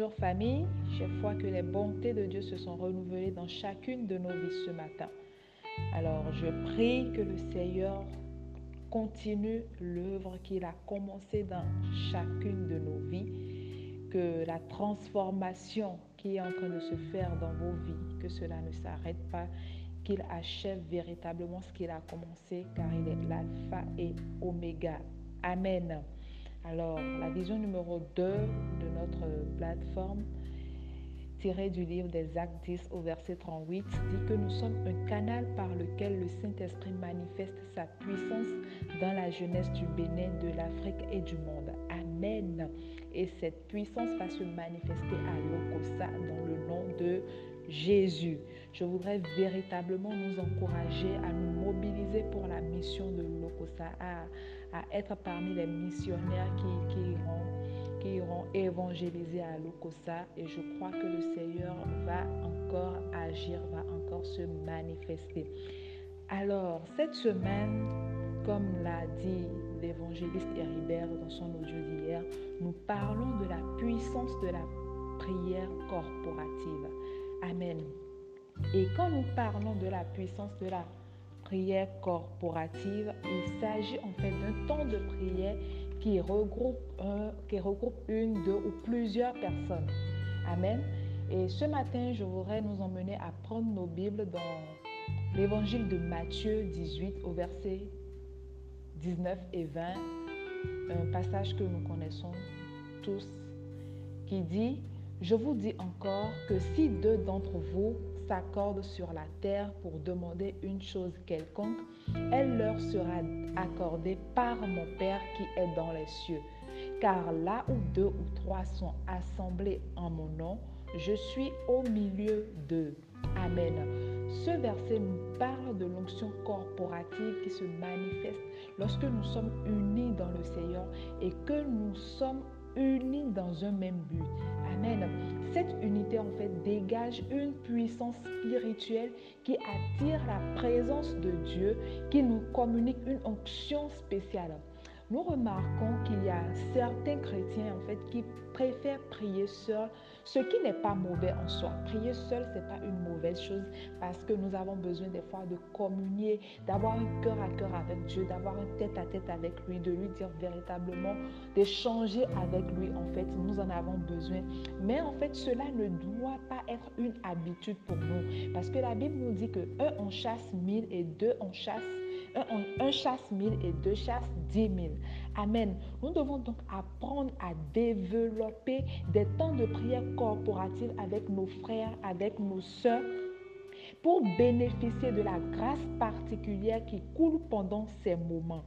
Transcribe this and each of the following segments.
Bonjour famille, chaque fois que les bontés de Dieu se sont renouvelées dans chacune de nos vies ce matin. Alors je prie que le Seigneur continue l'œuvre qu'il a commencée dans chacune de nos vies, que la transformation qui est en train de se faire dans vos vies, que cela ne s'arrête pas, qu'il achève véritablement ce qu'il a commencé, car il est l'alpha et oméga. Amen. Alors, la vision numéro 2 de notre plateforme, tirée du livre des Actes 10 au verset 38, dit que nous sommes un canal par lequel le Saint-Esprit manifeste sa puissance dans la jeunesse du Bénin, de l'Afrique et du monde. Amen. Et cette puissance va se manifester à Lokosa dans le nom de Jésus. Je voudrais véritablement nous encourager à nous mobiliser pour la mission de Lokosa, à être parmi les missionnaires qui, iront, qui iront évangéliser à Lokosa. Et je crois que le Seigneur va encore agir, va encore se manifester. Alors, cette semaine, comme l'a dit l'évangéliste Héribert dans son audio d'hier, nous parlons de la puissance de la prière corporative. Amen. Et quand nous parlons de la puissance de la prière corporative, il s'agit en fait d'un temps de prière qui regroupe, qui regroupe une, deux ou plusieurs personnes. Amen. Et ce matin, je voudrais nous emmener à prendre nos Bibles dans l'évangile de Matthieu 18 au verset 19 et 20, un passage que nous connaissons tous, qui dit, je vous dis encore que si deux d'entre vous s'accordent sur la terre pour demander une chose quelconque, elle leur sera accordée par mon Père qui est dans les cieux. Car là où deux ou trois sont assemblés en mon nom, je suis au milieu d'eux. Amen. Ce verset nous parle de l'onction corporative qui se manifeste lorsque nous sommes unis dans le Seigneur et que nous sommes unis dans un même but. Cette unité en fait dégage une puissance spirituelle qui attire la présence de Dieu, qui nous communique une onction spéciale. Nous remarquons qu'il y a certains chrétiens en fait qui préfèrent prier seuls ce qui n'est pas mauvais en soi. Prier seul, ce n'est pas une mauvaise chose parce que nous avons besoin des fois de communier, d'avoir un cœur à cœur avec Dieu, d'avoir un tête à tête avec lui, de lui dire véritablement, d'échanger avec lui. En fait, nous en avons besoin. Mais en fait, cela ne doit pas être une habitude pour nous parce que la Bible nous dit que un, on chasse mille et deux, on chasse un, chasse mille et deux chasse dix mille. Amen. Nous devons donc apprendre à développer des temps de prière corporative avec nos frères, avec nos soeurs, pour bénéficier de la grâce particulière qui coule pendant ces moments.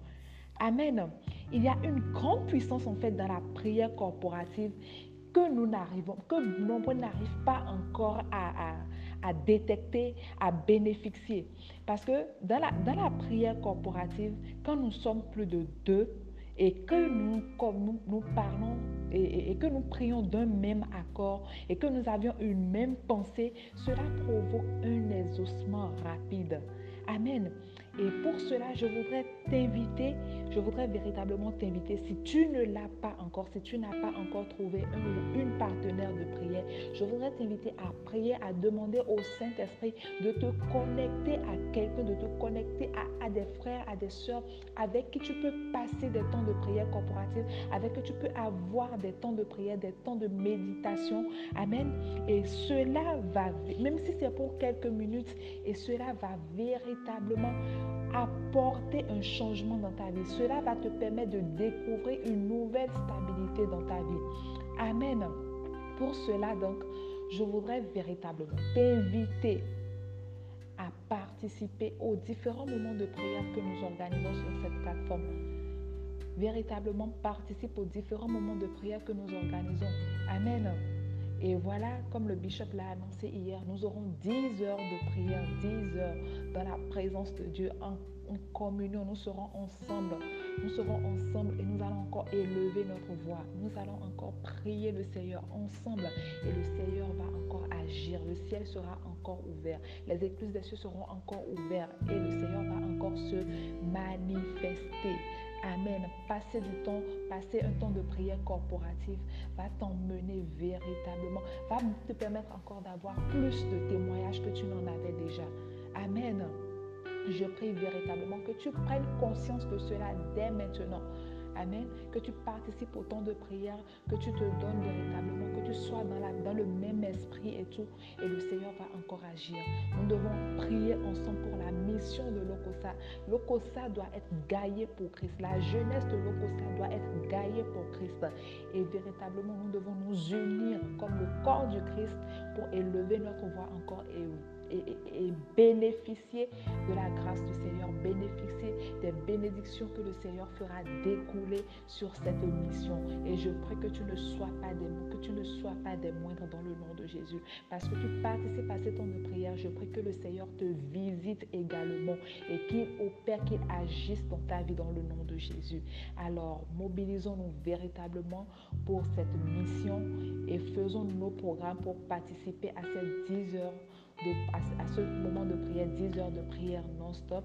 Amen. Il y a une grande puissance en fait dans la prière corporative que nous n'arrivons, que nombreux n'arrivent pas encore à, détecter, à bénéficier. Parce que dans la, dans la prière corporative, quand nous sommes plus de deux, et que nous, parlons et, et, que nous prions d'un même accord et que nous avions une même pensée, cela provoque un exaucement rapide. Amen. Et pour cela, je voudrais t'inviter, je voudrais véritablement t'inviter, si tu ne l'as pas encore, si tu n'as pas encore trouvé un ou une partenaire de prière, je voudrais t'inviter à prier, à demander au Saint-Esprit de te connecter à quelqu'un, de te connecter à, à, des frères, à des soeurs avec qui tu peux passer des temps de prière corporative, avec qui tu peux avoir des temps de prière, des temps de méditation. Amen. Et cela va, même si c'est pour quelques minutes, et cela va véritablement apporter un changement dans ta vie. Cela va te permettre de découvrir une nouvelle stabilité dans ta vie. Amen. Pour cela, donc, je voudrais véritablement t'inviter à participer aux différents moments de prière que nous organisons sur cette plateforme. Véritablement participe aux différents moments de prière que nous organisons. Amen. Et voilà, comme le bishop l'a annoncé hier, nous aurons 10 heures de prière, 10 heures dans la présence de Dieu en, communion. Nous serons ensemble. Nous serons ensemble et nous allons encore élever notre voix. Nous allons encore prier le Seigneur ensemble et le Seigneur va encore agir. Le ciel sera encore ouvert. Les écluses des cieux seront encore ouvertes et le Seigneur va encore se manifester. Amen. Passer du temps, passer un temps de prière corporative va t'emmener véritablement, va te permettre encore d'avoir plus de témoignages que tu n'en avais déjà. Amen. Je prie véritablement que tu prennes conscience de cela dès maintenant. Amen. Que tu participes au temps de prière, que tu te donnes véritablement, que tu sois dans, le même esprit et tout. Et le Seigneur va encore agir. Nous devons prier ensemble pour la mission de l'Okosa. L'Okosa doit être gaillé pour Christ. La jeunesse de l'Okosa doit être gaillée pour Christ. Et véritablement, nous devons nous unir comme le corps du Christ pour élever notre voix encore et et, bénéficier de la grâce du Seigneur, bénéficier des bénédictions que le Seigneur fera découler sur cette mission. Et je prie que tu ne sois pas des que tu ne sois pas des moindres dans le nom de Jésus. Parce que tu participes à ces temps de prière, je prie que le Seigneur te visite également et qu'il opère, qu'il agisse dans ta vie dans le nom de Jésus. Alors, mobilisons-nous véritablement pour cette mission et faisons nos programmes pour participer à ces 10 heures à, ce moment de prière, 10 heures de prière non-stop,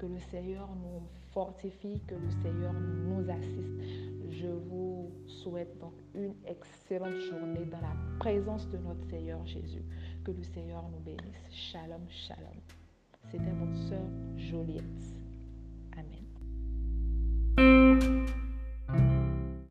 que le Seigneur nous fortifie, que le Seigneur nous assiste. Je vous souhaite donc une excellente journée dans la présence de notre Seigneur Jésus. Que le Seigneur nous bénisse. Shalom, shalom. C'était votre sœur Joliette.